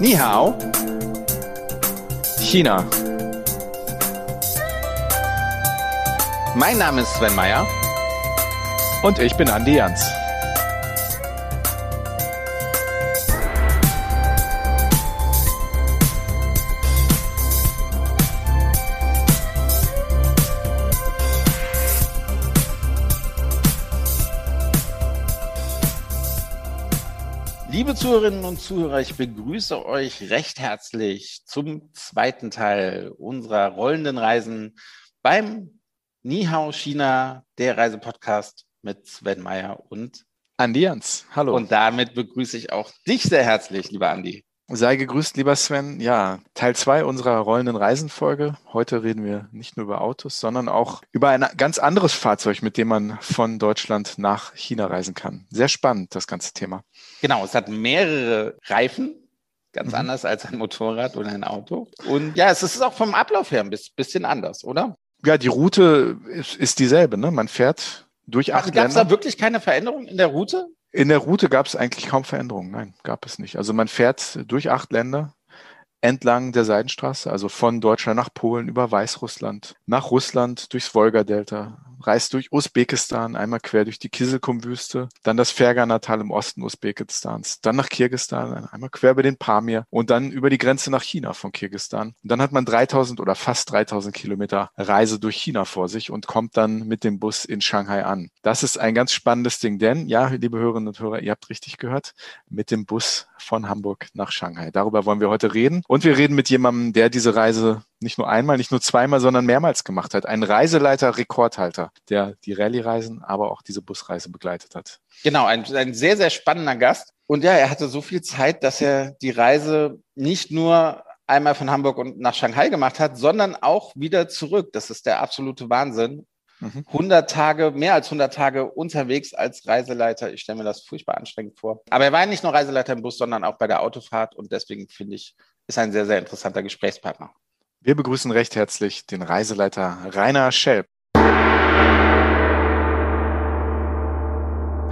Ni hao. China. Mein Name ist Sven Meyer. Und ich bin Andi Jans. Zuhörerinnen und Zuhörer, ich begrüße euch recht herzlich zum zweiten Teil unserer rollenden Reisen beim Nihao China, der Reisepodcast mit Sven Meyer und Andi Jans. Hallo. Und damit begrüße ich auch dich sehr herzlich, lieber Andi. Sei gegrüßt, lieber Sven. Ja, Teil zwei unserer rollenden Reisenfolge. Heute reden wir nicht nur über Autos, sondern auch über ein ganz anderes Fahrzeug, mit dem man von Deutschland nach China reisen kann. Sehr spannend, das ganze Thema. Genau, es hat mehrere Reifen, ganz mhm. anders als ein Motorrad oder ein Auto. Und ja, es ist auch vom Ablauf her ein bisschen anders, oder? Ja, die Route ist, ist dieselbe. Ne? Man fährt durch acht also Gab es da wirklich keine Veränderung in der Route? In der Route gab es eigentlich kaum Veränderungen. Nein, gab es nicht. Also man fährt durch acht Länder entlang der Seidenstraße, also von Deutschland nach Polen über Weißrussland, nach Russland, durchs Wolga-Delta, reist durch Usbekistan, einmal quer durch die Kiselkum-Wüste, dann das Ferganatal im Osten Usbekistans, dann nach Kirgistan, einmal quer über den Pamir und dann über die Grenze nach China von Kirgistan. Und dann hat man 3000 oder fast 3000 Kilometer Reise durch China vor sich und kommt dann mit dem Bus in Shanghai an. Das ist ein ganz spannendes Ding, denn ja, liebe Hörerinnen und Hörer, ihr habt richtig gehört, mit dem Bus von Hamburg nach Shanghai. Darüber wollen wir heute reden. Und wir reden mit jemandem, der diese Reise nicht nur einmal, nicht nur zweimal, sondern mehrmals gemacht hat. Ein Reiseleiter, Rekordhalter, der die Rallye-Reisen, aber auch diese Busreise begleitet hat. Genau, ein, ein sehr, sehr spannender Gast. Und ja, er hatte so viel Zeit, dass er die Reise nicht nur einmal von Hamburg und nach Shanghai gemacht hat, sondern auch wieder zurück. Das ist der absolute Wahnsinn. 100 mhm. Tage, mehr als 100 Tage unterwegs als Reiseleiter. Ich stelle mir das furchtbar anstrengend vor. Aber er war nicht nur Reiseleiter im Bus, sondern auch bei der Autofahrt und deswegen finde ich, ist ein sehr, sehr interessanter Gesprächspartner. Wir begrüßen recht herzlich den Reiseleiter Rainer Schelp.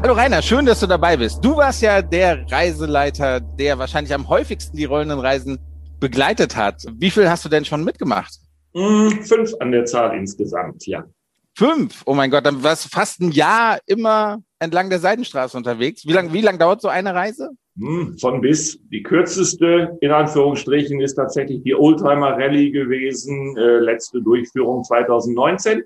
Hallo Rainer, schön, dass du dabei bist. Du warst ja der Reiseleiter, der wahrscheinlich am häufigsten die rollenden Reisen begleitet hat. Wie viel hast du denn schon mitgemacht? Hm, fünf an der Zahl insgesamt, ja. Fünf? Oh mein Gott, dann warst du fast ein Jahr immer entlang der Seidenstraße unterwegs. Wie lange wie lang dauert so eine Reise? Hm, von bis. Die kürzeste, in Anführungsstrichen, ist tatsächlich die Oldtimer Rallye gewesen, äh, letzte Durchführung 2019.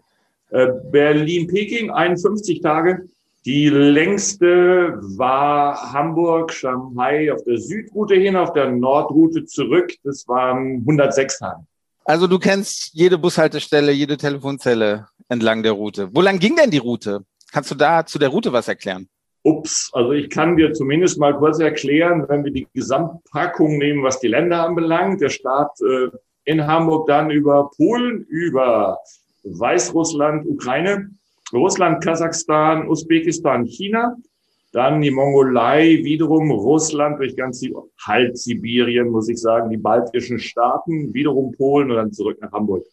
Äh, Berlin-Peking, 51 Tage. Die längste war Hamburg, Shanghai auf der Südroute hin, auf der Nordroute zurück. Das waren 106 Tage. Also du kennst jede Bushaltestelle, jede Telefonzelle entlang der Route. Wo lang ging denn die Route? Kannst du da zu der Route was erklären? Ups, also ich kann dir zumindest mal kurz erklären, wenn wir die Gesamtpackung nehmen, was die Länder anbelangt. Der Start äh, in Hamburg dann über Polen, über Weißrussland, Ukraine, Russland, Kasachstan, Usbekistan, China, dann die Mongolei, wiederum Russland durch ganz halt Sibirien, muss ich sagen, die baltischen Staaten, wiederum Polen und dann zurück nach Hamburg.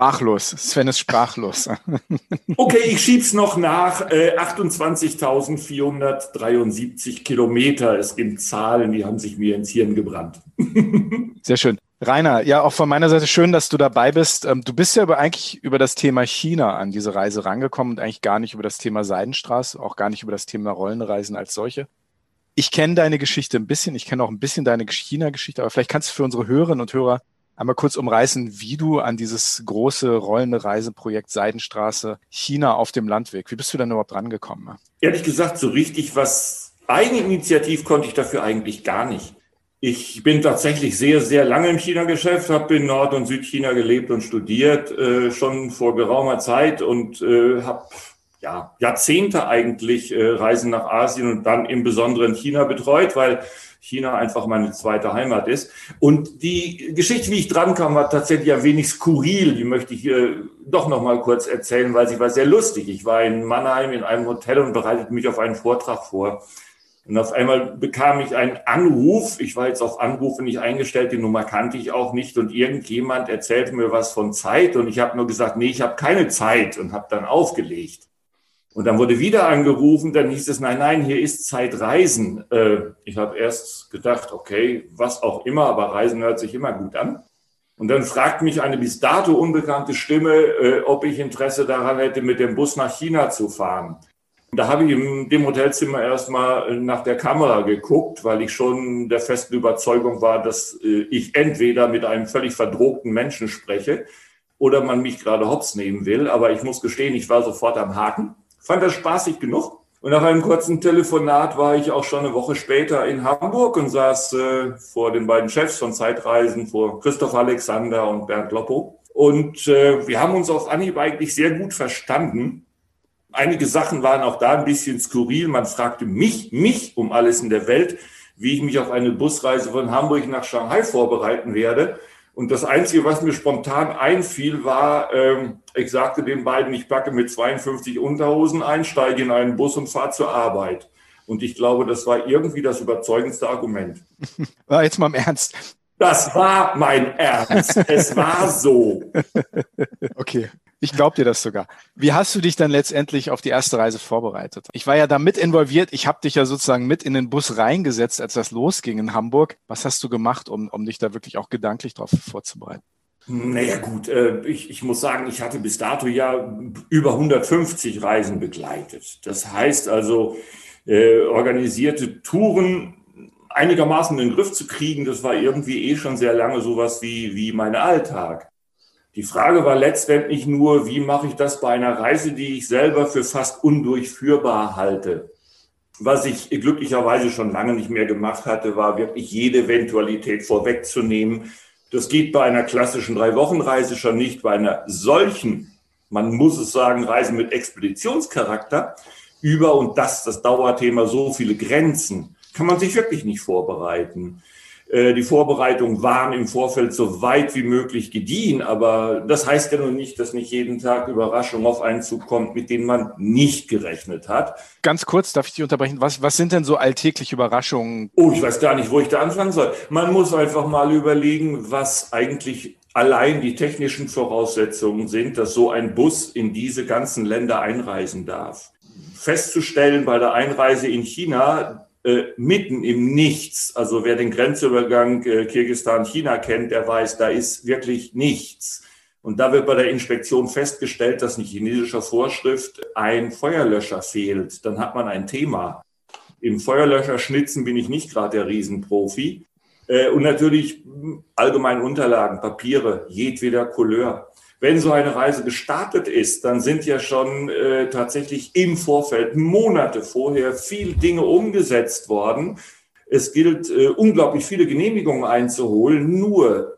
Sprachlos. Sven ist sprachlos. okay, ich schieb's noch nach. Äh, 28.473 Kilometer. Es gibt Zahlen, die haben sich mir ins Hirn gebrannt. Sehr schön. Rainer, ja, auch von meiner Seite schön, dass du dabei bist. Ähm, du bist ja über, eigentlich über das Thema China an diese Reise rangekommen und eigentlich gar nicht über das Thema Seidenstraße, auch gar nicht über das Thema Rollenreisen als solche. Ich kenne deine Geschichte ein bisschen, ich kenne auch ein bisschen deine China-Geschichte, aber vielleicht kannst du für unsere Hörerinnen und Hörer einmal kurz umreißen, wie du an dieses große rollende Reiseprojekt Seidenstraße China auf dem Landweg, wie bist du denn überhaupt rangekommen? Ehrlich gesagt, so richtig was Eigeninitiativ konnte ich dafür eigentlich gar nicht. Ich bin tatsächlich sehr, sehr lange im China-Geschäft, habe in Nord- und Südchina gelebt und studiert, äh, schon vor geraumer Zeit und äh, habe ja, Jahrzehnte eigentlich äh, Reisen nach Asien und dann im Besonderen China betreut, weil China einfach meine zweite Heimat ist. Und die Geschichte, wie ich drankam, war tatsächlich ein wenig skurril. Die möchte ich hier doch noch mal kurz erzählen, weil sie war sehr lustig. Ich war in Mannheim in einem Hotel und bereitete mich auf einen Vortrag vor. Und auf einmal bekam ich einen Anruf. Ich war jetzt auf Anrufe nicht eingestellt, die Nummer kannte ich auch nicht. Und irgendjemand erzählte mir was von Zeit. Und ich habe nur gesagt, nee, ich habe keine Zeit und habe dann aufgelegt. Und dann wurde wieder angerufen, dann hieß es, nein, nein, hier ist Zeitreisen. Äh, ich habe erst gedacht, okay, was auch immer, aber Reisen hört sich immer gut an. Und dann fragt mich eine bis dato unbekannte Stimme, äh, ob ich Interesse daran hätte, mit dem Bus nach China zu fahren. Und da habe ich in dem Hotelzimmer erstmal nach der Kamera geguckt, weil ich schon der festen Überzeugung war, dass äh, ich entweder mit einem völlig verdrogten Menschen spreche oder man mich gerade hops nehmen will. Aber ich muss gestehen, ich war sofort am Haken fand das spaßig genug. Und nach einem kurzen Telefonat war ich auch schon eine Woche später in Hamburg und saß äh, vor den beiden Chefs von Zeitreisen, vor Christoph Alexander und Bernd Loppo. Und äh, wir haben uns auf Anhieb eigentlich sehr gut verstanden. Einige Sachen waren auch da ein bisschen skurril. Man fragte mich, mich um alles in der Welt, wie ich mich auf eine Busreise von Hamburg nach Shanghai vorbereiten werde. Und das Einzige, was mir spontan einfiel, war, ähm, ich sagte den beiden, ich packe mit 52 Unterhosen ein, steige in einen Bus und fahre zur Arbeit. Und ich glaube, das war irgendwie das überzeugendste Argument. War jetzt mal im Ernst. Das war mein Ernst. es war so. Okay. Ich glaube dir das sogar. Wie hast du dich dann letztendlich auf die erste Reise vorbereitet? Ich war ja da mit involviert. Ich habe dich ja sozusagen mit in den Bus reingesetzt, als das losging in Hamburg. Was hast du gemacht, um, um dich da wirklich auch gedanklich darauf vorzubereiten? Naja gut, äh, ich, ich muss sagen, ich hatte bis dato ja über 150 Reisen begleitet. Das heißt also, äh, organisierte Touren einigermaßen in den Griff zu kriegen, das war irgendwie eh schon sehr lange sowas wie, wie mein Alltag. Die Frage war letztendlich nur, wie mache ich das bei einer Reise, die ich selber für fast undurchführbar halte. Was ich glücklicherweise schon lange nicht mehr gemacht hatte, war wirklich jede Eventualität vorwegzunehmen. Das geht bei einer klassischen Drei-Wochen-Reise schon nicht, bei einer solchen, man muss es sagen, Reise mit Expeditionscharakter über und das, das Dauerthema, so viele Grenzen, kann man sich wirklich nicht vorbereiten. Äh, die Vorbereitungen waren im Vorfeld so weit wie möglich gediehen, aber das heißt ja noch nicht, dass nicht jeden Tag Überraschung auf einen zukommt, mit denen man nicht gerechnet hat. Ganz kurz, darf ich dich unterbrechen? Was, was sind denn so alltägliche Überraschungen? Oh, ich weiß gar nicht, wo ich da anfangen soll. Man muss einfach mal überlegen, was eigentlich allein die technischen Voraussetzungen sind, dass so ein Bus in diese ganzen Länder einreisen darf. Festzustellen bei der Einreise in China, äh, mitten im Nichts. Also wer den Grenzübergang äh, Kirgistan-China kennt, der weiß, da ist wirklich nichts. Und da wird bei der Inspektion festgestellt, dass in chinesischer Vorschrift ein Feuerlöscher fehlt. Dann hat man ein Thema. Im Feuerlöscherschnitzen bin ich nicht gerade der Riesenprofi. Äh, und natürlich allgemeine Unterlagen, Papiere, jedweder Couleur wenn so eine Reise gestartet ist, dann sind ja schon äh, tatsächlich im Vorfeld, Monate vorher, viele Dinge umgesetzt worden. Es gilt, äh, unglaublich viele Genehmigungen einzuholen. Nur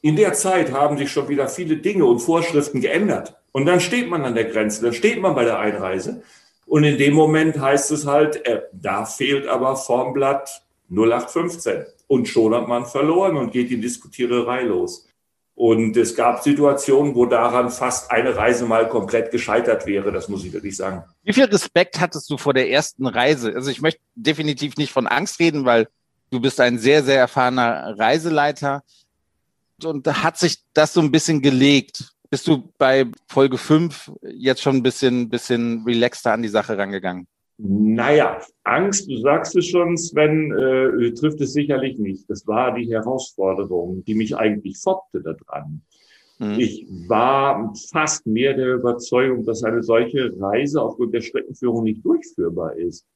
in der Zeit haben sich schon wieder viele Dinge und Vorschriften geändert. Und dann steht man an der Grenze, dann steht man bei der Einreise. Und in dem Moment heißt es halt, äh, da fehlt aber Formblatt 0815. Und schon hat man verloren und geht die Diskutiererei los. Und es gab Situationen, wo daran fast eine Reise mal komplett gescheitert wäre, das muss ich wirklich sagen. Wie viel Respekt hattest du vor der ersten Reise? Also ich möchte definitiv nicht von Angst reden, weil du bist ein sehr, sehr erfahrener Reiseleiter. Und hat sich das so ein bisschen gelegt. Bist du bei Folge 5 jetzt schon ein bisschen, bisschen relaxter an die Sache rangegangen? Naja, Angst, du sagst es schon, Sven, äh, trifft es sicherlich nicht. Das war die Herausforderung, die mich eigentlich foppte daran. Mhm. Ich war fast mehr der Überzeugung, dass eine solche Reise aufgrund der Streckenführung nicht durchführbar ist.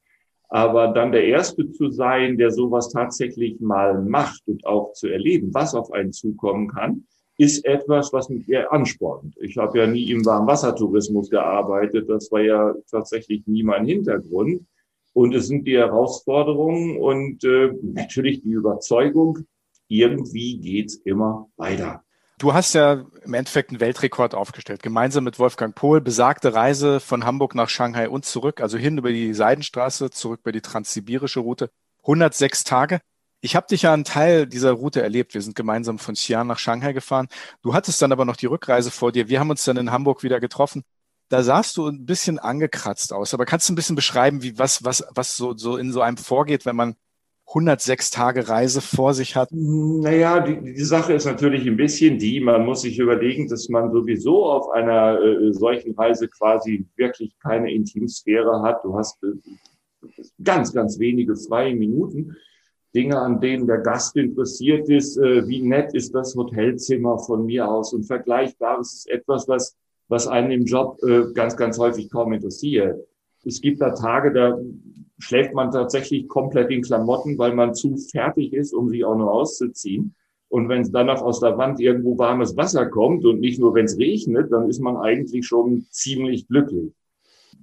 Aber dann der Erste zu sein, der sowas tatsächlich mal macht und auch zu erleben, was auf einen zukommen kann, ist etwas, was mich eher anspornt. Ich habe ja nie im Warmwassertourismus gearbeitet. Das war ja tatsächlich nie mein Hintergrund. Und es sind die Herausforderungen und äh, natürlich die Überzeugung, irgendwie geht's immer weiter. Du hast ja im Endeffekt einen Weltrekord aufgestellt, gemeinsam mit Wolfgang Pohl, besagte Reise von Hamburg nach Shanghai und zurück, also hin über die Seidenstraße, zurück über die transsibirische Route. 106 Tage. Ich habe dich ja einen Teil dieser Route erlebt. Wir sind gemeinsam von Xi'an nach Shanghai gefahren. Du hattest dann aber noch die Rückreise vor dir. Wir haben uns dann in Hamburg wieder getroffen. Da sahst du ein bisschen angekratzt aus. Aber kannst du ein bisschen beschreiben, wie was, was, was so, so in so einem vorgeht, wenn man 106 Tage Reise vor sich hat? Naja, die, die Sache ist natürlich ein bisschen die, man muss sich überlegen, dass man sowieso auf einer äh, solchen Reise quasi wirklich keine Intimsphäre hat. Du hast äh, ganz, ganz wenige freie Minuten. Dinge, an denen der Gast interessiert ist, äh, wie nett ist das Hotelzimmer von mir aus und vergleichbares ist etwas, was, was einen im Job äh, ganz, ganz häufig kaum interessiert. Es gibt da Tage, da schläft man tatsächlich komplett in Klamotten, weil man zu fertig ist, um sie auch nur auszuziehen. Und wenn es dann noch aus der Wand irgendwo warmes Wasser kommt und nicht nur, wenn es regnet, dann ist man eigentlich schon ziemlich glücklich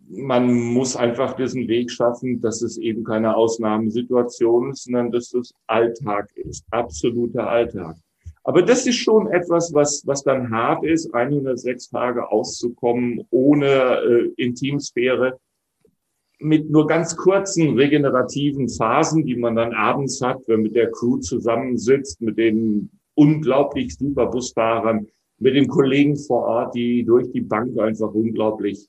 man muss einfach diesen Weg schaffen, dass es eben keine Ausnahmesituation ist, sondern dass es Alltag ist, absoluter Alltag. Aber das ist schon etwas, was, was dann hart ist, 106 Tage auszukommen ohne äh, Intimsphäre, mit nur ganz kurzen regenerativen Phasen, die man dann abends hat, wenn man mit der Crew zusammensitzt, mit den unglaublich super Busfahrern, mit den Kollegen vor Ort, die durch die Bank einfach unglaublich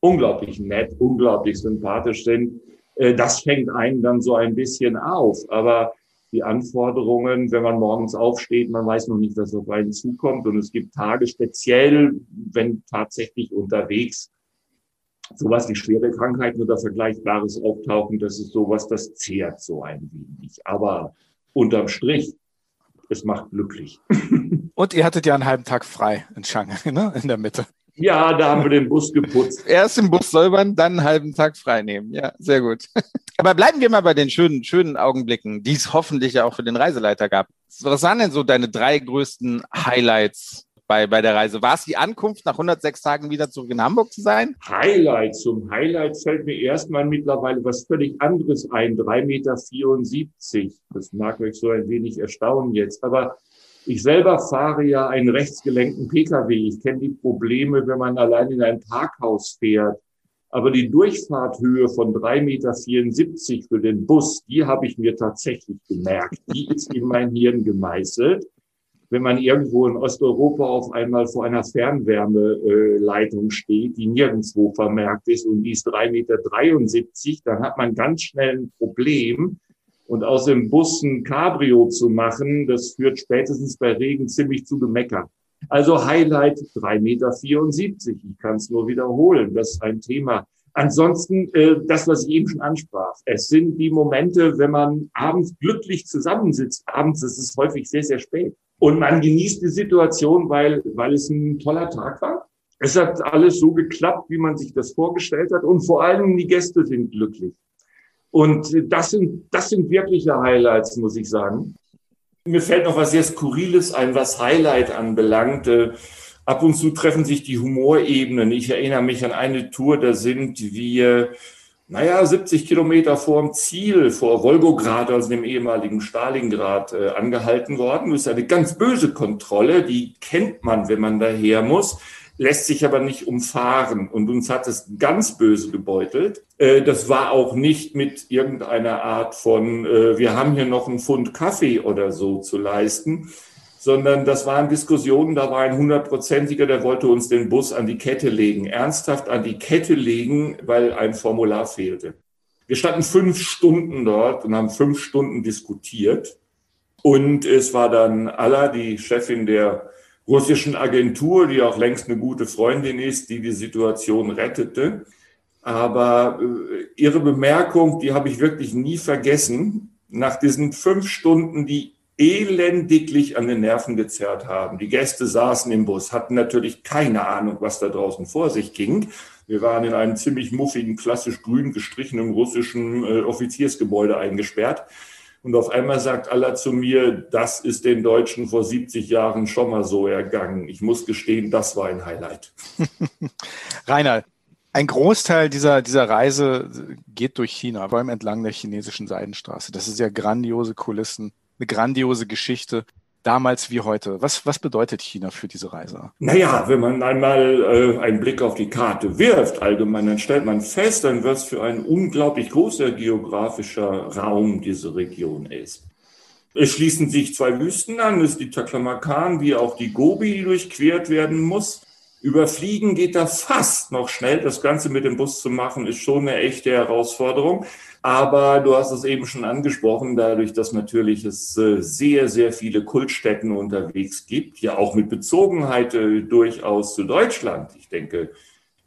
unglaublich nett, unglaublich sympathisch sind. Äh, das fängt einen dann so ein bisschen auf. Aber die Anforderungen, wenn man morgens aufsteht, man weiß noch nicht, was auf einen zukommt. Und es gibt Tage speziell, wenn tatsächlich unterwegs sowas wie schwere Krankheiten oder Vergleichbares auftauchen, das ist sowas, das zehrt so ein wenig. Aber unterm Strich, es macht glücklich. Und ihr hattet ja einen halben Tag frei in Shanghai, ne? in der Mitte. Ja, da haben wir den Bus geputzt. Erst den Bus säubern, dann einen halben Tag frei nehmen. Ja, sehr gut. Aber bleiben wir mal bei den schönen, schönen Augenblicken, die es hoffentlich ja auch für den Reiseleiter gab. Was waren denn so deine drei größten Highlights bei, bei der Reise? War es die Ankunft, nach 106 Tagen wieder zurück in Hamburg zu sein? Highlight. Zum Highlight fällt mir erstmal mittlerweile was völlig anderes ein. 3,74 Meter. Das mag euch so ein wenig erstaunen jetzt. Aber ich selber fahre ja einen rechtsgelenkten Pkw. Ich kenne die Probleme, wenn man allein in ein Parkhaus fährt. Aber die Durchfahrthöhe von 3,74 Meter für den Bus, die habe ich mir tatsächlich gemerkt. Die ist in mein Hirn gemeißelt. Wenn man irgendwo in Osteuropa auf einmal vor einer Fernwärmeleitung steht, die nirgendwo vermerkt ist und die ist 3,73 Meter, dann hat man ganz schnell ein Problem, und aus dem Bus ein Cabrio zu machen, das führt spätestens bei Regen ziemlich zu Gemecker. Also Highlight 3,74 Meter. Ich kann es nur wiederholen. Das ist ein Thema. Ansonsten äh, das, was ich eben schon ansprach. Es sind die Momente, wenn man abends glücklich zusammensitzt. Abends ist es häufig sehr, sehr spät. Und man genießt die Situation, weil, weil es ein toller Tag war. Es hat alles so geklappt, wie man sich das vorgestellt hat. Und vor allem die Gäste sind glücklich. Und das sind, das sind wirkliche Highlights, muss ich sagen. Mir fällt noch was sehr Skurriles ein, was Highlight anbelangt. Äh, ab und zu treffen sich die Humorebenen. Ich erinnere mich an eine Tour, da sind wir, naja, 70 Kilometer vor dem Ziel, vor Wolgograd, also dem ehemaligen Stalingrad, äh, angehalten worden. Das ist eine ganz böse Kontrolle, die kennt man, wenn man daher muss lässt sich aber nicht umfahren. Und uns hat es ganz böse gebeutelt. Äh, das war auch nicht mit irgendeiner Art von, äh, wir haben hier noch einen Pfund Kaffee oder so zu leisten, sondern das waren Diskussionen, da war ein hundertprozentiger, der wollte uns den Bus an die Kette legen, ernsthaft an die Kette legen, weil ein Formular fehlte. Wir standen fünf Stunden dort und haben fünf Stunden diskutiert. Und es war dann Alla, die Chefin der russischen Agentur, die auch längst eine gute Freundin ist, die die Situation rettete. Aber äh, ihre Bemerkung, die habe ich wirklich nie vergessen, nach diesen fünf Stunden, die elendiglich an den Nerven gezerrt haben. Die Gäste saßen im Bus, hatten natürlich keine Ahnung, was da draußen vor sich ging. Wir waren in einem ziemlich muffigen, klassisch grün gestrichenen russischen äh, Offiziersgebäude eingesperrt. Und auf einmal sagt Allah zu mir, das ist den Deutschen vor 70 Jahren schon mal so ergangen. Ich muss gestehen, das war ein Highlight. Rainer, ein Großteil dieser, dieser Reise geht durch China, vor allem entlang der chinesischen Seidenstraße. Das ist ja grandiose Kulissen, eine grandiose Geschichte damals wie heute. Was, was bedeutet China für diese Reise? Naja, wenn man einmal äh, einen Blick auf die Karte wirft, allgemein, dann stellt man fest, dann was für ein unglaublich großer geografischer Raum diese Region ist. Es schließen sich zwei Wüsten an, es ist die Taklamakan wie auch die Gobi, die durchquert werden muss. Überfliegen geht da fast noch schnell. Das Ganze mit dem Bus zu machen, ist schon eine echte Herausforderung. Aber du hast es eben schon angesprochen, dadurch, dass natürlich es äh, sehr, sehr viele Kultstätten unterwegs gibt, ja auch mit Bezogenheit äh, durchaus zu Deutschland. Ich denke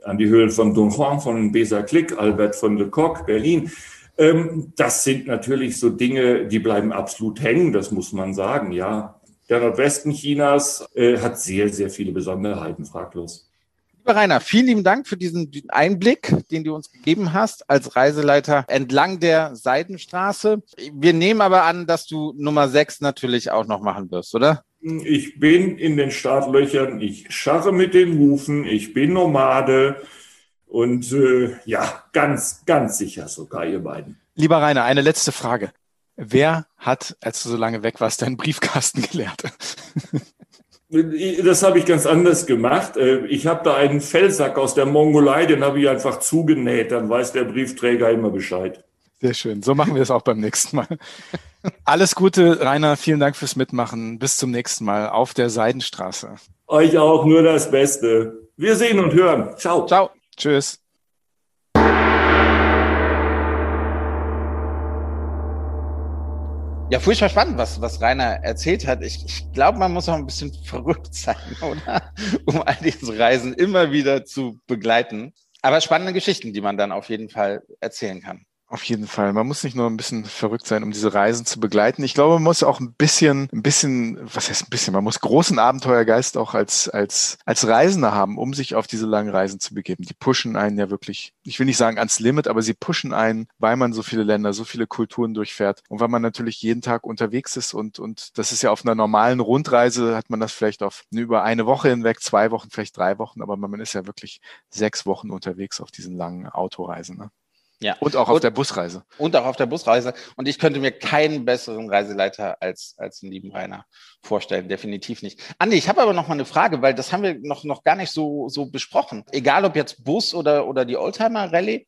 an die Höhlen von Don Juan, von Besa Klick, Albert von Le Coq, Berlin. Ähm, das sind natürlich so Dinge, die bleiben absolut hängen, das muss man sagen, ja. Der Nordwesten Chinas äh, hat sehr, sehr viele Besonderheiten, fraglos. Lieber Rainer, vielen lieben Dank für diesen Einblick, den du uns gegeben hast als Reiseleiter entlang der Seidenstraße. Wir nehmen aber an, dass du Nummer 6 natürlich auch noch machen wirst, oder? Ich bin in den Startlöchern, ich scharre mit den Hufen, ich bin Nomade und äh, ja, ganz, ganz sicher sogar, ihr beiden. Lieber Rainer, eine letzte Frage. Wer hat, als du so lange weg warst, deinen Briefkasten geleert? Das habe ich ganz anders gemacht. Äh, ich habe da einen Fellsack aus der Mongolei, den habe ich einfach zugenäht. Dann weiß der Briefträger immer Bescheid. Sehr schön. So machen wir es auch beim nächsten Mal. Alles Gute, Rainer. Vielen Dank fürs Mitmachen. Bis zum nächsten Mal auf der Seidenstraße. Euch auch nur das Beste. Wir sehen und hören. Ciao. Ciao. Tschüss. Ja, furchtbar spannend, was, was Rainer erzählt hat. Ich, ich glaube, man muss auch ein bisschen verrückt sein, oder? Um all diese Reisen immer wieder zu begleiten. Aber spannende Geschichten, die man dann auf jeden Fall erzählen kann. Auf jeden Fall. Man muss nicht nur ein bisschen verrückt sein, um diese Reisen zu begleiten. Ich glaube, man muss auch ein bisschen, ein bisschen, was heißt ein bisschen? Man muss großen Abenteuergeist auch als, als, als Reisender haben, um sich auf diese langen Reisen zu begeben. Die pushen einen ja wirklich, ich will nicht sagen ans Limit, aber sie pushen einen, weil man so viele Länder, so viele Kulturen durchfährt und weil man natürlich jeden Tag unterwegs ist und, und das ist ja auf einer normalen Rundreise hat man das vielleicht auf über eine Woche hinweg, zwei Wochen, vielleicht drei Wochen, aber man ist ja wirklich sechs Wochen unterwegs auf diesen langen Autoreisen. Ne? Ja. Und auch auf und, der Busreise. Und auch auf der Busreise. Und ich könnte mir keinen besseren Reiseleiter als, als den lieben Rainer vorstellen. Definitiv nicht. Andi, ich habe aber noch mal eine Frage, weil das haben wir noch, noch gar nicht so, so besprochen. Egal ob jetzt Bus oder, oder die Oldtimer Rallye,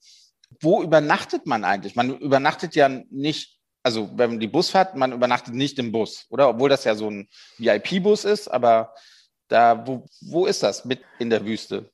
wo übernachtet man eigentlich? Man übernachtet ja nicht, also wenn man die Bus fährt, man übernachtet nicht im Bus, oder? Obwohl das ja so ein VIP-Bus ist, aber da, wo, wo ist das mit in der Wüste?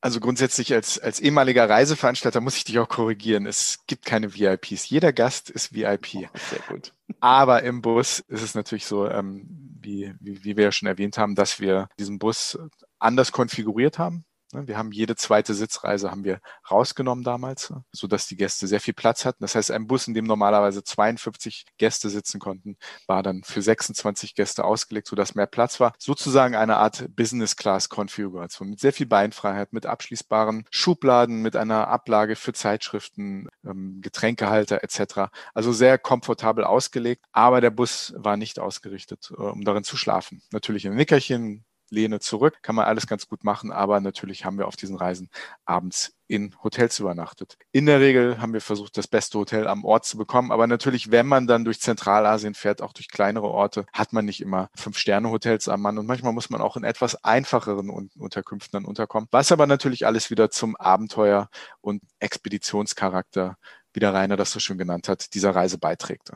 Also grundsätzlich als, als ehemaliger Reiseveranstalter muss ich dich auch korrigieren. Es gibt keine VIPs. Jeder Gast ist VIP. Oh, sehr gut. Aber im Bus ist es natürlich so, ähm, wie, wie, wie wir ja schon erwähnt haben, dass wir diesen Bus anders konfiguriert haben. Ne, wir haben jede zweite Sitzreise haben wir rausgenommen damals, ne, so dass die Gäste sehr viel Platz hatten. Das heißt, ein Bus, in dem normalerweise 52 Gäste sitzen konnten, war dann für 26 Gäste ausgelegt, so dass mehr Platz war. Sozusagen eine Art Business Class Konfiguration mit sehr viel Beinfreiheit, mit abschließbaren Schubladen, mit einer Ablage für Zeitschriften, ähm, Getränkehalter etc. Also sehr komfortabel ausgelegt, aber der Bus war nicht ausgerichtet, äh, um darin zu schlafen. Natürlich im Nickerchen, lehne zurück, kann man alles ganz gut machen, aber natürlich haben wir auf diesen Reisen abends in Hotels übernachtet. In der Regel haben wir versucht, das beste Hotel am Ort zu bekommen, aber natürlich, wenn man dann durch Zentralasien fährt, auch durch kleinere Orte, hat man nicht immer Fünf-Sterne-Hotels am Mann und manchmal muss man auch in etwas einfacheren Unterkünften dann unterkommen, was aber natürlich alles wieder zum Abenteuer und Expeditionscharakter, wie der Rainer das so schön genannt hat, dieser Reise beiträgt.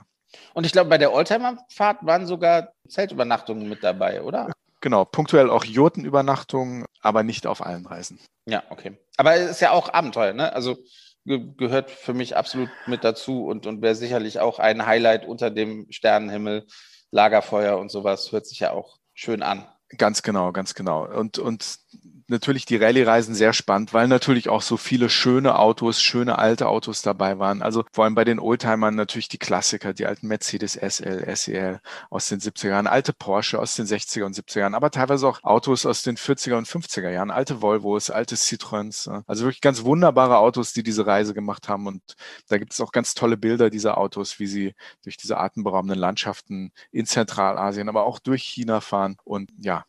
Und ich glaube, bei der Oldtimer-Fahrt waren sogar Zeltübernachtungen mit dabei, oder? Genau, punktuell auch Jotenübernachtungen, aber nicht auf allen Reisen. Ja, okay. Aber es ist ja auch Abenteuer, ne? Also ge gehört für mich absolut mit dazu und, und wäre sicherlich auch ein Highlight unter dem Sternenhimmel, Lagerfeuer und sowas, hört sich ja auch schön an. Ganz genau, ganz genau. Und, und natürlich die Rallye-Reisen sehr spannend, weil natürlich auch so viele schöne Autos, schöne alte Autos dabei waren. Also vor allem bei den Oldtimern natürlich die Klassiker, die alten Mercedes SL, SEL aus den 70er Jahren, alte Porsche aus den 60er und 70er Jahren, aber teilweise auch Autos aus den 40er und 50er Jahren, alte Volvos, alte Citroëns. Also wirklich ganz wunderbare Autos, die diese Reise gemacht haben. Und da gibt es auch ganz tolle Bilder dieser Autos, wie sie durch diese atemberaubenden Landschaften in Zentralasien, aber auch durch China fahren. Und ja,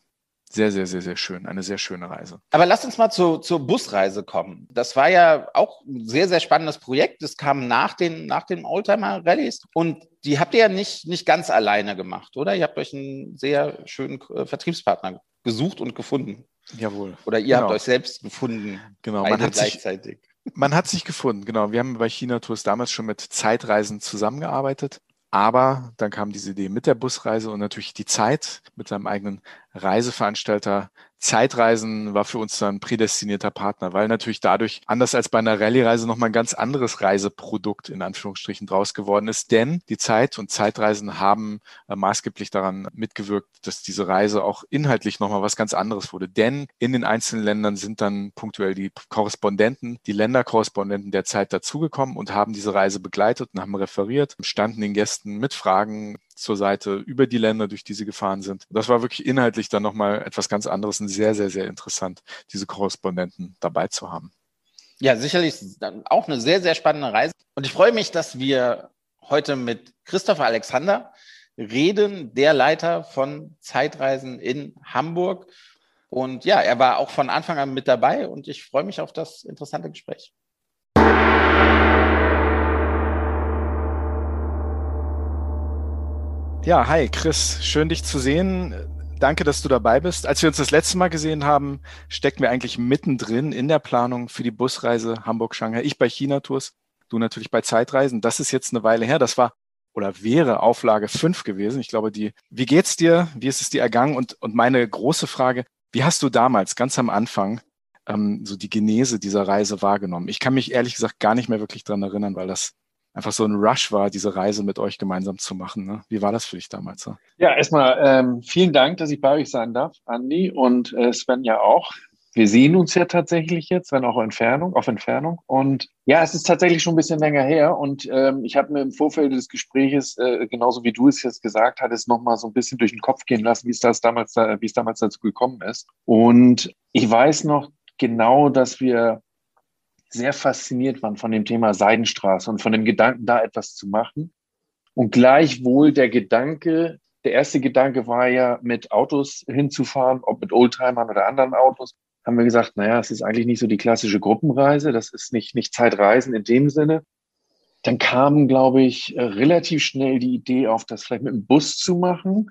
sehr, sehr, sehr, sehr schön. Eine sehr schöne Reise. Aber lass uns mal zu, zur Busreise kommen. Das war ja auch ein sehr, sehr spannendes Projekt. Das kam nach den, nach den Oldtimer-Rallyes. Und die habt ihr ja nicht, nicht ganz alleine gemacht, oder? Ihr habt euch einen sehr schönen äh, Vertriebspartner gesucht und gefunden. Jawohl. Oder ihr genau. habt euch selbst gefunden. Genau, man hat gleichzeitig. Sich, man hat sich gefunden, genau. Wir haben bei China Tours damals schon mit Zeitreisen zusammengearbeitet. Aber dann kam diese Idee mit der Busreise und natürlich die Zeit, mit seinem eigenen Reiseveranstalter Zeitreisen war für uns dann prädestinierter Partner, weil natürlich dadurch, anders als bei einer Rallye-Reise, nochmal ein ganz anderes Reiseprodukt in Anführungsstrichen draus geworden ist. Denn die Zeit und Zeitreisen haben äh, maßgeblich daran mitgewirkt, dass diese Reise auch inhaltlich nochmal was ganz anderes wurde. Denn in den einzelnen Ländern sind dann punktuell die Korrespondenten, die Länderkorrespondenten der Zeit dazugekommen und haben diese Reise begleitet und haben referiert, standen den Gästen mit Fragen zur Seite über die Länder, durch die sie gefahren sind. Das war wirklich inhaltlich dann nochmal etwas ganz anderes und sehr, sehr, sehr interessant, diese Korrespondenten dabei zu haben. Ja, sicherlich auch eine sehr, sehr spannende Reise. Und ich freue mich, dass wir heute mit Christopher Alexander reden, der Leiter von Zeitreisen in Hamburg. Und ja, er war auch von Anfang an mit dabei und ich freue mich auf das interessante Gespräch. Ja, hi Chris, schön dich zu sehen. Danke, dass du dabei bist. Als wir uns das letzte Mal gesehen haben, stecken wir eigentlich mittendrin in der Planung für die Busreise Hamburg-Shanghai. Ich bei China Tours, du natürlich bei Zeitreisen. Das ist jetzt eine Weile her. Das war oder wäre Auflage 5 gewesen. Ich glaube, die, wie geht's dir? Wie ist es dir ergangen? Und, und meine große Frage, wie hast du damals, ganz am Anfang, ähm, so die Genese dieser Reise wahrgenommen? Ich kann mich ehrlich gesagt gar nicht mehr wirklich dran erinnern, weil das einfach so ein Rush war, diese Reise mit euch gemeinsam zu machen. Ne? Wie war das für dich damals? Ne? Ja, erstmal ähm, vielen Dank, dass ich bei euch sein darf, Andi und äh, Sven ja auch. Wir sehen uns ja tatsächlich jetzt, wenn auch auf Entfernung, auf Entfernung. Und ja, es ist tatsächlich schon ein bisschen länger her. Und ähm, ich habe mir im Vorfeld des Gespräches, äh, genauso wie du es jetzt gesagt hattest, nochmal so ein bisschen durch den Kopf gehen lassen, wie es das damals, wie es damals dazu gekommen ist. Und ich weiß noch genau, dass wir sehr fasziniert waren von dem Thema Seidenstraße und von dem Gedanken, da etwas zu machen. Und gleichwohl der Gedanke, der erste Gedanke war ja, mit Autos hinzufahren, ob mit Oldtimern oder anderen Autos, haben wir gesagt, naja, es ist eigentlich nicht so die klassische Gruppenreise, das ist nicht, nicht Zeitreisen in dem Sinne. Dann kam, glaube ich, relativ schnell die Idee auf, das vielleicht mit dem Bus zu machen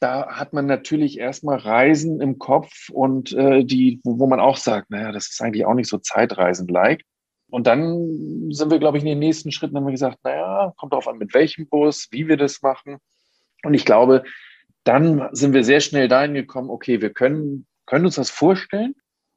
da hat man natürlich erstmal Reisen im Kopf und äh, die, wo, wo man auch sagt, naja, das ist eigentlich auch nicht so Zeitreisen-like. Und dann sind wir, glaube ich, in den nächsten Schritten haben wir gesagt, naja, kommt darauf an, mit welchem Bus, wie wir das machen. Und ich glaube, dann sind wir sehr schnell dahin gekommen, okay, wir können, können uns das vorstellen.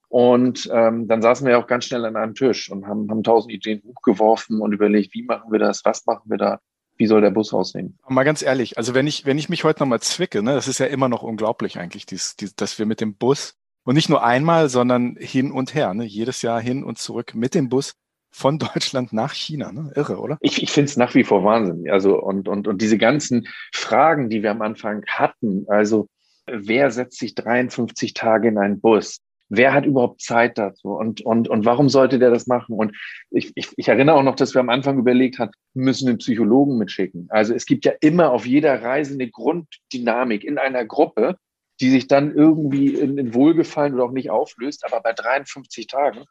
Und ähm, dann saßen wir auch ganz schnell an einem Tisch und haben, haben tausend Ideen hochgeworfen und überlegt, wie machen wir das, was machen wir da wie soll der Bus aussehen? Mal ganz ehrlich, also wenn ich, wenn ich mich heute nochmal zwicke, ne, das ist ja immer noch unglaublich eigentlich, dies, dies, dass wir mit dem Bus und nicht nur einmal, sondern hin und her, ne, jedes Jahr hin und zurück mit dem Bus von Deutschland nach China. Ne? Irre, oder? Ich, ich finde es nach wie vor Wahnsinn. Also und, und, und diese ganzen Fragen, die wir am Anfang hatten, also wer setzt sich 53 Tage in einen Bus? Wer hat überhaupt Zeit dazu und, und, und warum sollte der das machen? Und ich, ich, ich erinnere auch noch, dass wir am Anfang überlegt haben, müssen einen Psychologen mitschicken. Also es gibt ja immer auf jeder Reise eine Grunddynamik in einer Gruppe, die sich dann irgendwie in, in Wohlgefallen oder auch nicht auflöst, aber bei 53 Tagen.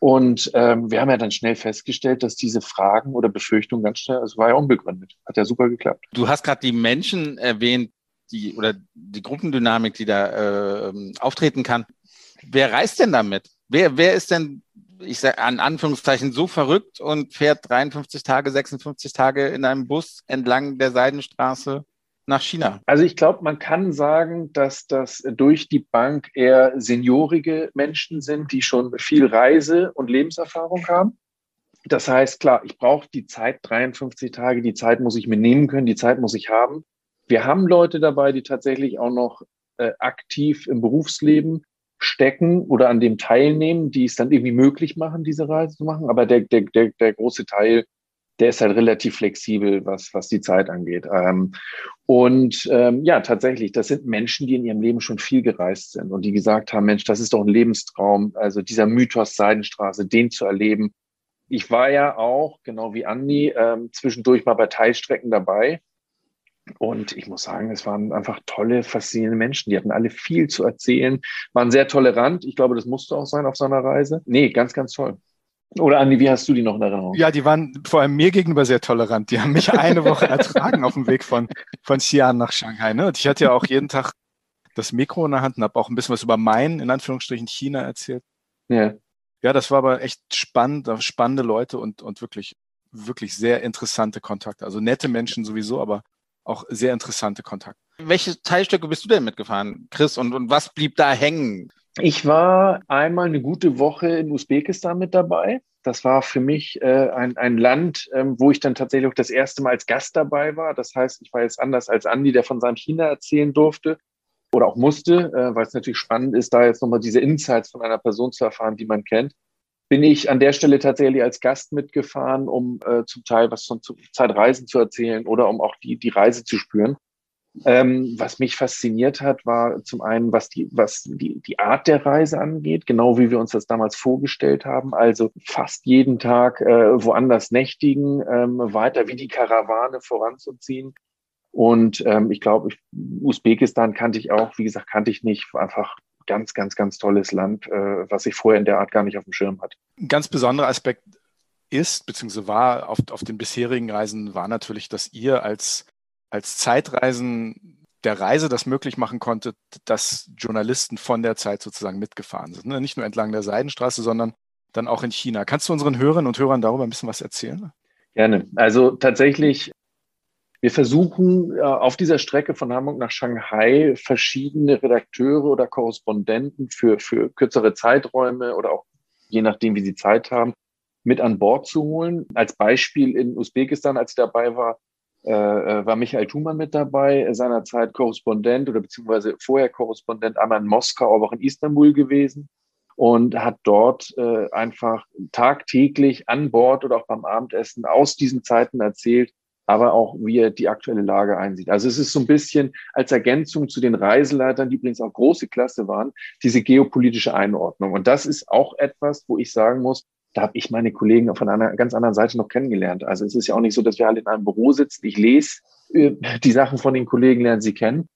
Und ähm, wir haben ja dann schnell festgestellt, dass diese Fragen oder Befürchtungen ganz schnell, also war ja unbegründet. Hat ja super geklappt. Du hast gerade die Menschen erwähnt, die oder die Gruppendynamik, die da äh, auftreten kann. Wer reist denn damit? Wer, wer ist denn, ich sage an Anführungszeichen, so verrückt und fährt 53 Tage, 56 Tage in einem Bus entlang der Seidenstraße nach China? Also ich glaube, man kann sagen, dass das durch die Bank eher seniorige Menschen sind, die schon viel Reise- und Lebenserfahrung haben. Das heißt, klar, ich brauche die Zeit, 53 Tage, die Zeit muss ich mir nehmen können, die Zeit muss ich haben. Wir haben Leute dabei, die tatsächlich auch noch äh, aktiv im Berufsleben stecken oder an dem teilnehmen, die es dann irgendwie möglich machen, diese Reise zu machen. Aber der, der, der, der große Teil, der ist halt relativ flexibel, was, was die Zeit angeht. Ähm, und ähm, ja, tatsächlich, das sind Menschen, die in ihrem Leben schon viel gereist sind und die gesagt haben, Mensch, das ist doch ein Lebenstraum, also dieser Mythos Seidenstraße, den zu erleben. Ich war ja auch, genau wie Andi, ähm, zwischendurch mal bei Teilstrecken dabei und ich muss sagen, es waren einfach tolle, faszinierende Menschen. Die hatten alle viel zu erzählen, waren sehr tolerant. Ich glaube, das musste auch sein auf so einer Reise. Nee, ganz, ganz toll. Oder Andi, wie hast du die noch in Erinnerung? Ja, die waren vor allem mir gegenüber sehr tolerant. Die haben mich eine Woche ertragen auf dem Weg von, von Xi'an nach Shanghai. Ne? Und ich hatte ja auch jeden Tag das Mikro in der Hand und habe auch ein bisschen was über mein, in Anführungsstrichen, China erzählt. Ja. Ja, das war aber echt spannend, spannende Leute und, und wirklich, wirklich sehr interessante Kontakte. Also nette Menschen sowieso, aber auch sehr interessante Kontakte. Welche Teilstücke bist du denn mitgefahren, Chris? Und, und was blieb da hängen? Ich war einmal eine gute Woche in Usbekistan mit dabei. Das war für mich äh, ein, ein Land, ähm, wo ich dann tatsächlich auch das erste Mal als Gast dabei war. Das heißt, ich war jetzt anders als Andi, der von seinem China erzählen durfte oder auch musste, äh, weil es natürlich spannend ist, da jetzt nochmal diese Insights von einer Person zu erfahren, die man kennt. Bin ich an der Stelle tatsächlich als Gast mitgefahren, um äh, zum Teil was von Zeitreisen zu erzählen oder um auch die, die Reise zu spüren. Ähm, was mich fasziniert hat, war zum einen, was die, was die, die Art der Reise angeht, genau wie wir uns das damals vorgestellt haben. Also fast jeden Tag äh, woanders nächtigen, ähm, weiter wie die Karawane voranzuziehen. Und ähm, ich glaube, Usbekistan kannte ich auch, wie gesagt, kannte ich nicht, einfach ganz, ganz, ganz tolles Land, äh, was ich vorher in der Art gar nicht auf dem Schirm hatte. Ein ganz besonderer Aspekt ist, beziehungsweise war auf, auf den bisherigen Reisen, war natürlich, dass ihr als als Zeitreisen der Reise das möglich machen konnte, dass Journalisten von der Zeit sozusagen mitgefahren sind. Ne? Nicht nur entlang der Seidenstraße, sondern dann auch in China. Kannst du unseren Hörerinnen und Hörern darüber ein bisschen was erzählen? Gerne. Also tatsächlich, wir versuchen äh, auf dieser Strecke von Hamburg nach Shanghai verschiedene Redakteure oder Korrespondenten für, für kürzere Zeiträume oder auch je nachdem, wie sie Zeit haben, mit an Bord zu holen. Als Beispiel in Usbekistan, als ich dabei war, äh, äh, war Michael Thumann mit dabei, seinerzeit Korrespondent oder beziehungsweise vorher Korrespondent einmal in Moskau, aber auch in Istanbul gewesen und hat dort einfach tagtäglich an Bord oder auch beim Abendessen aus diesen Zeiten erzählt, aber auch wie er die aktuelle Lage einsieht. Also es ist so ein bisschen als Ergänzung zu den Reiseleitern, die übrigens auch große Klasse waren, diese geopolitische Einordnung. Und das ist auch etwas, wo ich sagen muss, da habe ich meine Kollegen von einer ganz anderen Seite noch kennengelernt. Also es ist ja auch nicht so, dass wir alle in einem Büro sitzen. Ich lese äh, die Sachen von den Kollegen, lernen sie kennen.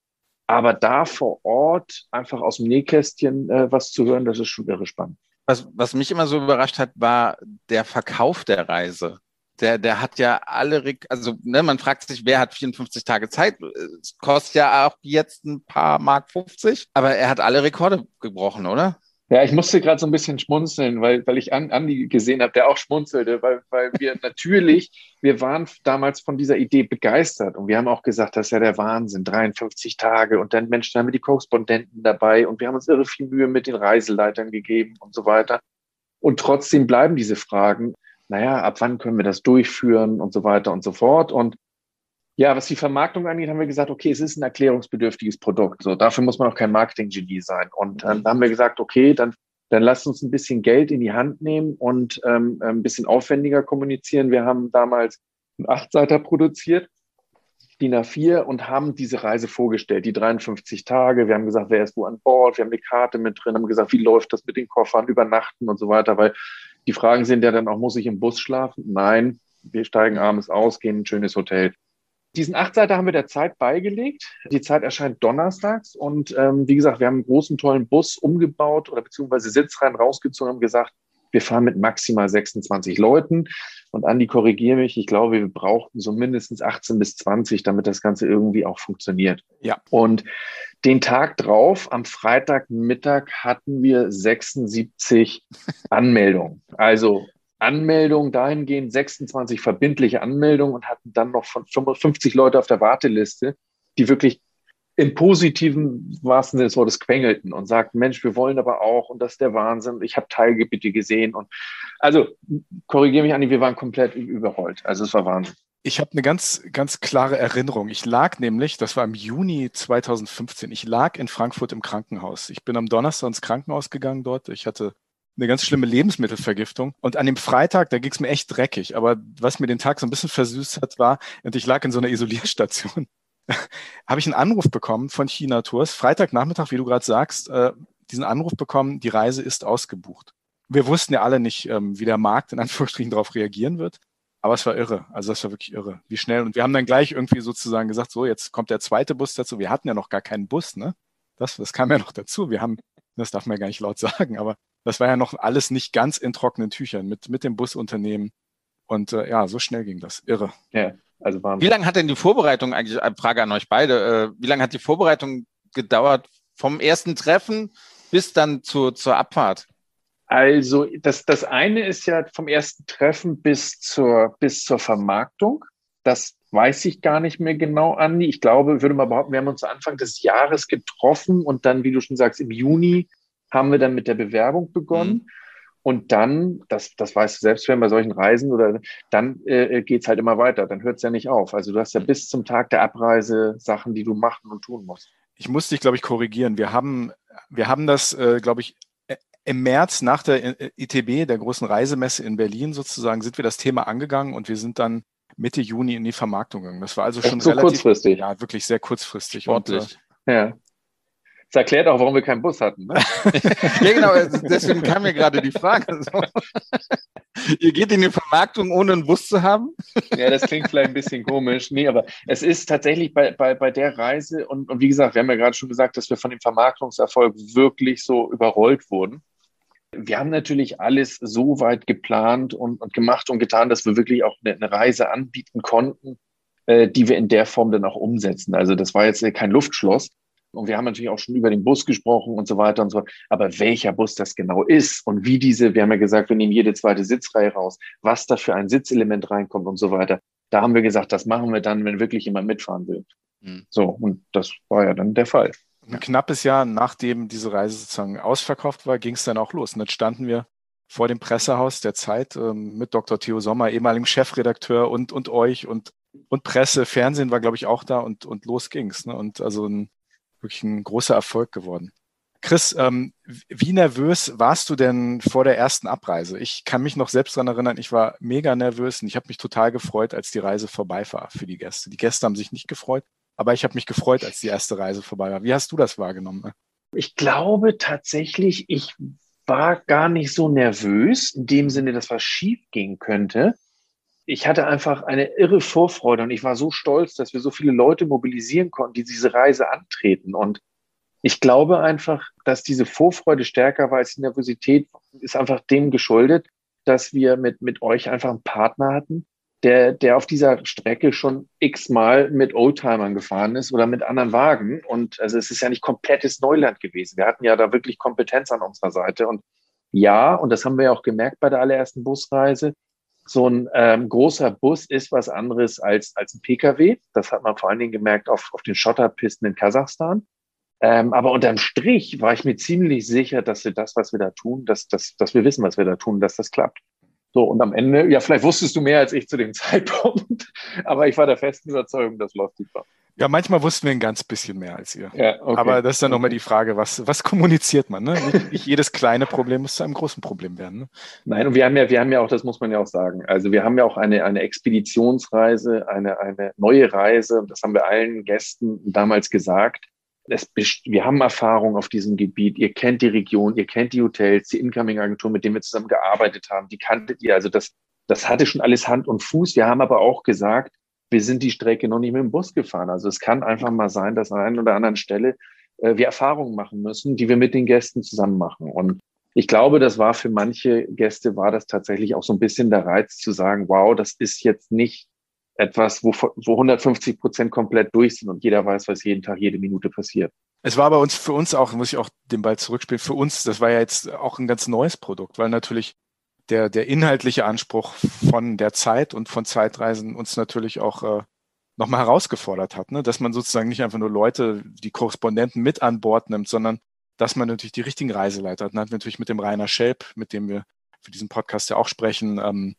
Aber da vor Ort einfach aus dem Nähkästchen äh, was zu hören, das ist schon irre spannend. Was, was mich immer so überrascht hat, war der Verkauf der Reise. Der, der hat ja alle, also ne, man fragt sich, wer hat 54 Tage Zeit? Es kostet ja auch jetzt ein paar Mark 50, aber er hat alle Rekorde gebrochen, oder? Ja, ich musste gerade so ein bisschen schmunzeln, weil, weil ich Andi gesehen habe, der auch schmunzelte, weil, weil wir natürlich, wir waren damals von dieser Idee begeistert und wir haben auch gesagt, das ist ja der Wahnsinn, 53 Tage und dann Mensch, da haben wir die Korrespondenten dabei und wir haben uns irre viel Mühe mit den Reiseleitern gegeben und so weiter. Und trotzdem bleiben diese Fragen, naja, ab wann können wir das durchführen und so weiter und so fort. Und ja, was die Vermarktung angeht, haben wir gesagt, okay, es ist ein erklärungsbedürftiges Produkt. So, dafür muss man auch kein Marketing-Genie sein. Und ähm, dann haben wir gesagt, okay, dann, dann lasst uns ein bisschen Geld in die Hand nehmen und ähm, ein bisschen aufwendiger kommunizieren. Wir haben damals einen Achtseiter produziert, DIN A4, und haben diese Reise vorgestellt, die 53 Tage. Wir haben gesagt, wer ist wo an Bord? Wir haben eine Karte mit drin, haben gesagt, wie läuft das mit den Koffern, übernachten und so weiter, weil die Fragen sind ja dann auch, muss ich im Bus schlafen? Nein, wir steigen abends aus, gehen in ein schönes Hotel. Diesen Achtseiter haben wir der Zeit beigelegt. Die Zeit erscheint donnerstags und ähm, wie gesagt, wir haben einen großen, tollen Bus umgebaut oder beziehungsweise Sitzreihen rausgezogen und gesagt, wir fahren mit maximal 26 Leuten. Und Andi, korrigiere mich, ich glaube, wir brauchten so mindestens 18 bis 20, damit das Ganze irgendwie auch funktioniert. Ja. Und den Tag drauf, am Freitagmittag, hatten wir 76 Anmeldungen. Also Anmeldungen dahingehend 26 verbindliche Anmeldungen und hatten dann noch von 55 Leute auf der Warteliste, die wirklich im positiven wahrsten des Wortes quengelten und sagten, Mensch, wir wollen aber auch und das ist der Wahnsinn. Ich habe Teilgebiete gesehen und also korrigiere mich, Anni, wir waren komplett überrollt. Also es war Wahnsinn. Ich habe eine ganz, ganz klare Erinnerung. Ich lag nämlich, das war im Juni 2015, ich lag in Frankfurt im Krankenhaus. Ich bin am Donnerstag ins Krankenhaus gegangen dort. Ich hatte eine ganz schlimme Lebensmittelvergiftung. Und an dem Freitag, da ging es mir echt dreckig. Aber was mir den Tag so ein bisschen versüßt hat, war, und ich lag in so einer Isolierstation, habe ich einen Anruf bekommen von China Tours. Freitagnachmittag, wie du gerade sagst, äh, diesen Anruf bekommen, die Reise ist ausgebucht. Wir wussten ja alle nicht, ähm, wie der Markt in Anführungsstrichen darauf reagieren wird. Aber es war irre. Also das war wirklich irre. Wie schnell. Und wir haben dann gleich irgendwie sozusagen gesagt, so, jetzt kommt der zweite Bus dazu. Wir hatten ja noch gar keinen Bus, ne? Das, das kam ja noch dazu. Wir haben, das darf man ja gar nicht laut sagen, aber das war ja noch alles nicht ganz in trockenen Tüchern mit, mit dem Busunternehmen. Und äh, ja, so schnell ging das. Irre. Ja, also Wahnsinn. Wie lange hat denn die Vorbereitung eigentlich, eine Frage an euch beide, äh, wie lange hat die Vorbereitung gedauert vom ersten Treffen bis dann zu, zur Abfahrt? Also das, das eine ist ja vom ersten Treffen bis zur, bis zur Vermarktung. Das weiß ich gar nicht mehr genau, Andi. Ich glaube, würde mal behaupten, wir haben uns Anfang des Jahres getroffen und dann, wie du schon sagst, im Juni haben wir dann mit der Bewerbung begonnen. Mhm. Und dann, das, das weißt du selbst, wenn bei solchen Reisen oder dann äh, geht es halt immer weiter, dann hört es ja nicht auf. Also du hast ja bis zum Tag der Abreise Sachen, die du machen und tun musst. Ich muss dich, glaube ich, korrigieren. Wir haben, wir haben das, äh, glaube ich, äh, im März nach der äh, ITB, der großen Reisemesse in Berlin sozusagen, sind wir das Thema angegangen und wir sind dann Mitte Juni in die Vermarktung gegangen. Das war also schon so relativ kurzfristig. Ja, wirklich sehr kurzfristig. Sportlich. Und, äh, ja. Das erklärt auch, warum wir keinen Bus hatten. Ne? ja, genau, deswegen kam mir gerade die Frage. Ihr geht in die Vermarktung, ohne einen Bus zu haben? ja, das klingt vielleicht ein bisschen komisch. Nee, aber es ist tatsächlich bei, bei, bei der Reise, und, und wie gesagt, wir haben ja gerade schon gesagt, dass wir von dem Vermarktungserfolg wirklich so überrollt wurden. Wir haben natürlich alles so weit geplant und, und gemacht und getan, dass wir wirklich auch eine, eine Reise anbieten konnten, äh, die wir in der Form dann auch umsetzen. Also das war jetzt kein Luftschloss. Und wir haben natürlich auch schon über den Bus gesprochen und so weiter und so. Aber welcher Bus das genau ist und wie diese, wir haben ja gesagt, wir nehmen jede zweite Sitzreihe raus, was da für ein Sitzelement reinkommt und so weiter. Da haben wir gesagt, das machen wir dann, wenn wirklich jemand mitfahren will. Mhm. So, und das war ja dann der Fall. Ein knappes Jahr nachdem diese Reise sozusagen ausverkauft war, ging es dann auch los. Und dann standen wir vor dem Pressehaus der Zeit ähm, mit Dr. Theo Sommer, ehemaligem Chefredakteur und, und euch und, und Presse. Fernsehen war, glaube ich, auch da und, und los ging's. Ne? Und also ein, wirklich ein großer Erfolg geworden. Chris, ähm, wie nervös warst du denn vor der ersten Abreise? Ich kann mich noch selbst daran erinnern, ich war mega nervös und ich habe mich total gefreut, als die Reise vorbei war für die Gäste. Die Gäste haben sich nicht gefreut, aber ich habe mich gefreut, als die erste Reise vorbei war. Wie hast du das wahrgenommen? Ich glaube tatsächlich, ich war gar nicht so nervös, in dem Sinne, dass was schief gehen könnte ich hatte einfach eine irre Vorfreude und ich war so stolz, dass wir so viele Leute mobilisieren konnten, die diese Reise antreten. Und ich glaube einfach, dass diese Vorfreude stärker war als die Nervosität, ist einfach dem geschuldet, dass wir mit, mit euch einfach einen Partner hatten, der, der auf dieser Strecke schon x-mal mit Oldtimern gefahren ist oder mit anderen Wagen. Und also es ist ja nicht komplettes Neuland gewesen. Wir hatten ja da wirklich Kompetenz an unserer Seite. Und ja, und das haben wir ja auch gemerkt bei der allerersten Busreise, so ein ähm, großer Bus ist was anderes als, als ein Pkw. Das hat man vor allen Dingen gemerkt auf, auf den Schotterpisten in Kasachstan. Ähm, aber unterm Strich war ich mir ziemlich sicher, dass wir das, was wir da tun, dass, dass, dass wir wissen, was wir da tun, dass das klappt. So, und am Ende, ja, vielleicht wusstest du mehr als ich zu dem Zeitpunkt, aber ich war der festen Überzeugung, das läuft super. Ja, manchmal wussten wir ein ganz bisschen mehr als ihr. Ja, okay. Aber das ist dann nochmal die Frage, was, was kommuniziert man? Ne? Nicht, nicht, jedes kleine Problem muss zu einem großen Problem werden. Ne? Nein, und wir haben ja, wir haben ja auch, das muss man ja auch sagen, also wir haben ja auch eine, eine Expeditionsreise, eine, eine neue Reise, das haben wir allen Gästen damals gesagt. Es, wir haben Erfahrung auf diesem Gebiet. Ihr kennt die Region, ihr kennt die Hotels, die Incoming-Agentur, mit denen wir zusammen gearbeitet haben. Die kanntet ihr. Also das, das hatte schon alles Hand und Fuß. Wir haben aber auch gesagt, wir sind die Strecke noch nicht mit dem Bus gefahren. Also es kann einfach mal sein, dass an einer oder anderen Stelle äh, wir Erfahrungen machen müssen, die wir mit den Gästen zusammen machen. Und ich glaube, das war für manche Gäste, war das tatsächlich auch so ein bisschen der Reiz zu sagen, wow, das ist jetzt nicht etwas, wo, wo 150 Prozent komplett durch sind und jeder weiß, was jeden Tag, jede Minute passiert. Es war bei uns, für uns auch, muss ich auch den Ball zurückspielen, für uns, das war ja jetzt auch ein ganz neues Produkt, weil natürlich der, der inhaltliche Anspruch von der Zeit und von Zeitreisen uns natürlich auch äh, nochmal herausgefordert hat, ne? dass man sozusagen nicht einfach nur Leute, die Korrespondenten mit an Bord nimmt, sondern dass man natürlich die richtigen Reiseleiter hat. Dann hatten wir natürlich mit dem Rainer Schelp, mit dem wir für diesen Podcast ja auch sprechen, ähm,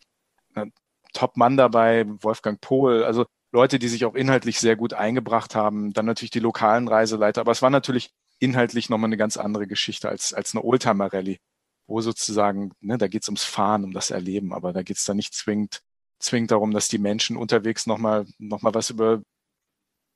Top-Mann dabei, Wolfgang Pohl, also Leute, die sich auch inhaltlich sehr gut eingebracht haben. Dann natürlich die lokalen Reiseleiter, aber es war natürlich inhaltlich nochmal eine ganz andere Geschichte als, als eine Oldtimer-Rallye wo sozusagen, ne, da geht es ums Fahren, um das Erleben, aber da geht es dann nicht zwingend, zwingend darum, dass die Menschen unterwegs nochmal noch mal was über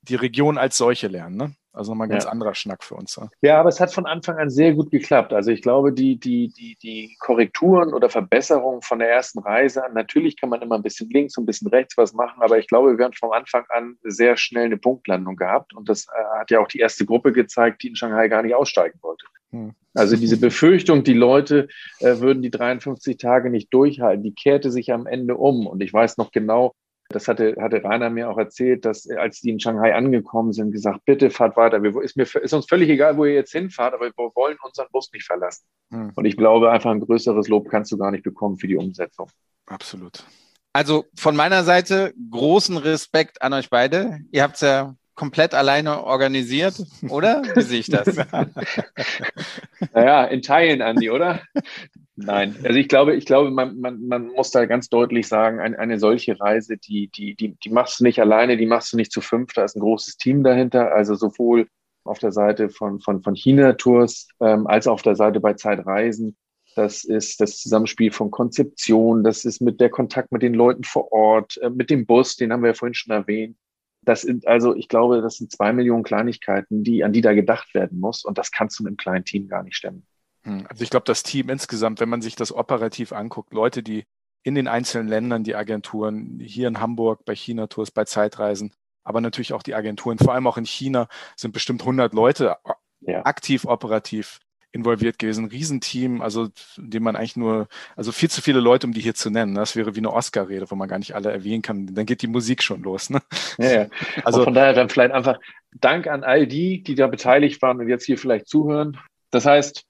die Region als solche lernen. Ne? Also nochmal ein ganz ja. anderer Schnack für uns. Ja. ja, aber es hat von Anfang an sehr gut geklappt. Also ich glaube, die, die, die, die Korrekturen oder Verbesserungen von der ersten Reise an, natürlich kann man immer ein bisschen links und ein bisschen rechts was machen, aber ich glaube, wir haben von Anfang an sehr schnell eine Punktlandung gehabt. Und das äh, hat ja auch die erste Gruppe gezeigt, die in Shanghai gar nicht aussteigen wollte. Hm. Also diese Befürchtung, die Leute äh, würden die 53 Tage nicht durchhalten, die kehrte sich am Ende um. Und ich weiß noch genau, das hatte, hatte Rainer mir auch erzählt, dass als die in Shanghai angekommen sind, gesagt, bitte fahrt weiter. Wir, ist, mir, ist uns völlig egal, wo ihr jetzt hinfahrt, aber wir wollen unseren Bus nicht verlassen. Hm. Und ich glaube, einfach ein größeres Lob kannst du gar nicht bekommen für die Umsetzung. Absolut. Also von meiner Seite großen Respekt an euch beide. Ihr habt es ja komplett alleine organisiert, oder? Wie sehe ich das? naja, in Teilen, Andi, oder? Nein, also ich glaube, ich glaube, man, man, man muss da ganz deutlich sagen, eine, eine solche Reise, die, die, die, die machst du nicht alleine, die machst du nicht zu fünf, da ist ein großes Team dahinter, also sowohl auf der Seite von, von, von China-Tours ähm, als auch auf der Seite bei Zeitreisen. Das ist das Zusammenspiel von Konzeption, das ist mit der Kontakt mit den Leuten vor Ort, äh, mit dem Bus, den haben wir ja vorhin schon erwähnt. Das sind also, ich glaube, das sind zwei Millionen Kleinigkeiten, die, an die da gedacht werden muss. Und das kannst du mit einem kleinen Team gar nicht stemmen. Hm, also ich glaube, das Team insgesamt, wenn man sich das operativ anguckt, Leute, die in den einzelnen Ländern, die Agenturen, hier in Hamburg, bei China Tours, bei Zeitreisen, aber natürlich auch die Agenturen, vor allem auch in China, sind bestimmt 100 Leute ja. aktiv operativ involviert gewesen. Riesenteam, also dem man eigentlich nur, also viel zu viele Leute, um die hier zu nennen. Das wäre wie eine Oscar-Rede, wo man gar nicht alle erwähnen kann. Dann geht die Musik schon los. Ne? Ja, ja. Also und von daher dann vielleicht einfach Dank an all die, die da beteiligt waren und jetzt hier vielleicht zuhören. Das heißt,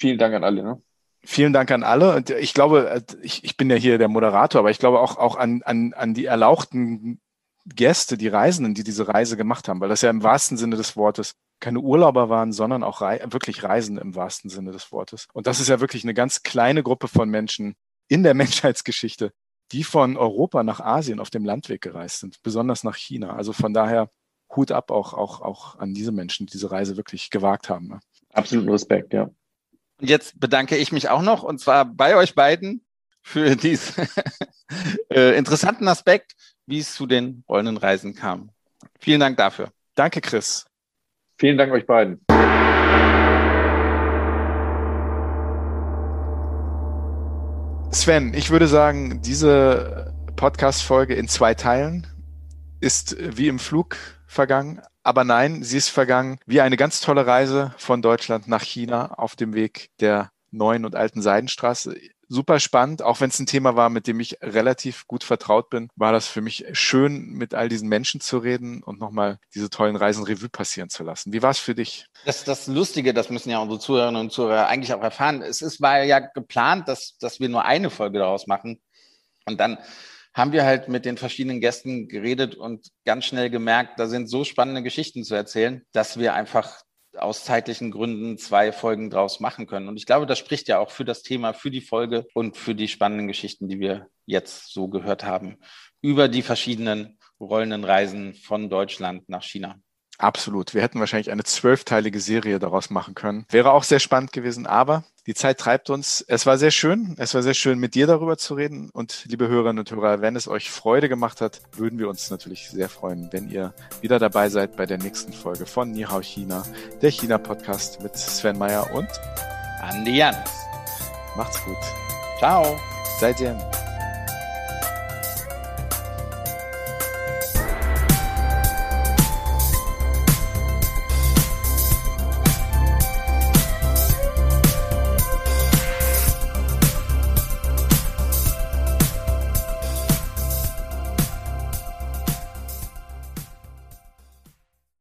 vielen Dank an alle. Ne? Vielen Dank an alle. Und ich glaube, ich, ich bin ja hier der Moderator, aber ich glaube auch, auch an, an, an die erlauchten Gäste, die Reisenden, die diese Reise gemacht haben, weil das ja im wahrsten Sinne des Wortes keine Urlauber waren, sondern auch rei wirklich Reisende im wahrsten Sinne des Wortes. Und das ist ja wirklich eine ganz kleine Gruppe von Menschen in der Menschheitsgeschichte, die von Europa nach Asien auf dem Landweg gereist sind, besonders nach China. Also von daher Hut ab auch, auch, auch an diese Menschen, die diese Reise wirklich gewagt haben. Ne? Absoluten Respekt, ja. Und jetzt bedanke ich mich auch noch, und zwar bei euch beiden, für diesen äh, interessanten Aspekt, wie es zu den rollenden Reisen kam. Vielen Dank dafür. Danke, Chris. Vielen Dank euch beiden. Sven, ich würde sagen, diese Podcast-Folge in zwei Teilen ist wie im Flug vergangen. Aber nein, sie ist vergangen wie eine ganz tolle Reise von Deutschland nach China auf dem Weg der neuen und alten Seidenstraße super spannend, auch wenn es ein Thema war, mit dem ich relativ gut vertraut bin, war das für mich schön, mit all diesen Menschen zu reden und nochmal diese tollen Reisen Revue passieren zu lassen. Wie war es für dich? Das das Lustige, das müssen ja unsere Zuhörerinnen und Zuhörer eigentlich auch erfahren. Es ist, war ja geplant, dass, dass wir nur eine Folge daraus machen. Und dann haben wir halt mit den verschiedenen Gästen geredet und ganz schnell gemerkt, da sind so spannende Geschichten zu erzählen, dass wir einfach aus zeitlichen Gründen zwei Folgen draus machen können. Und ich glaube, das spricht ja auch für das Thema, für die Folge und für die spannenden Geschichten, die wir jetzt so gehört haben, über die verschiedenen rollenden Reisen von Deutschland nach China. Absolut. Wir hätten wahrscheinlich eine zwölfteilige Serie daraus machen können. Wäre auch sehr spannend gewesen, aber die Zeit treibt uns. Es war sehr schön. Es war sehr schön, mit dir darüber zu reden. Und liebe Hörerinnen und Hörer, wenn es euch Freude gemacht hat, würden wir uns natürlich sehr freuen, wenn ihr wieder dabei seid bei der nächsten Folge von Nihao China, der China-Podcast mit Sven Meyer und Andi Jans. Macht's gut. Ciao. Seid ihr.